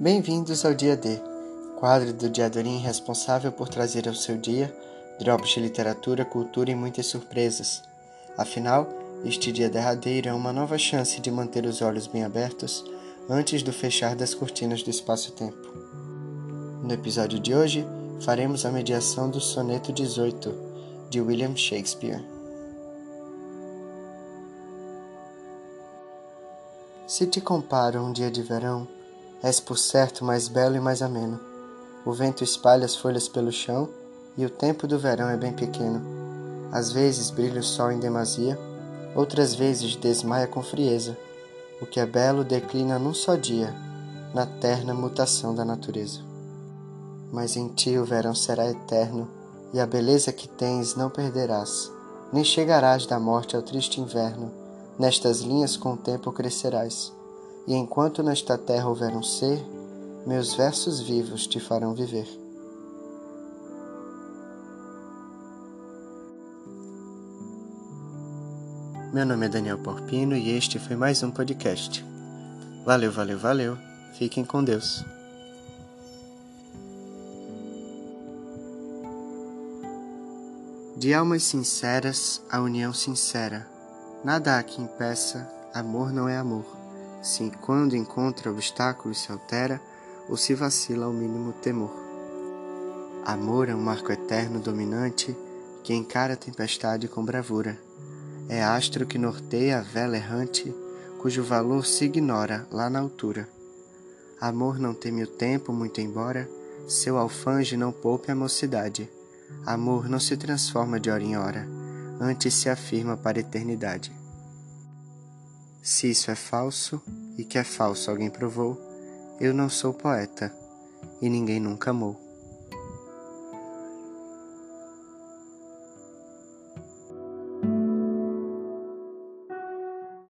Bem-vindos ao Dia D, quadro do Diadorim responsável por trazer ao seu dia drops de literatura, cultura e muitas surpresas. Afinal, este dia derradeiro é uma nova chance de manter os olhos bem abertos antes do fechar das cortinas do espaço-tempo. No episódio de hoje, faremos a mediação do Soneto 18, de William Shakespeare. Se te comparo um dia de verão, És por certo mais belo e mais ameno. O vento espalha as folhas pelo chão e o tempo do verão é bem pequeno. Às vezes brilha o sol em demasia, outras vezes desmaia com frieza. O que é belo declina num só dia, na terna mutação da natureza. Mas em ti o verão será eterno, e a beleza que tens não perderás, nem chegarás da morte ao triste inverno, nestas linhas com o tempo crescerás e enquanto nesta terra houver um ser, meus versos vivos te farão viver. Meu nome é Daniel Porpino e este foi mais um podcast. Valeu, valeu, valeu. Fiquem com Deus. De almas sinceras, a união sincera. Nada há que impeça, amor não é amor se quando encontra obstáculos se altera ou se vacila ao mínimo temor. Amor é um marco eterno dominante que encara a tempestade com bravura. É astro que norteia a vela errante, cujo valor se ignora lá na altura. Amor não teme o tempo, muito embora seu alfange não poupe a mocidade. Amor não se transforma de hora em hora, antes se afirma para a eternidade. Se isso é falso, e que é falso alguém provou, eu não sou poeta, e ninguém nunca amou.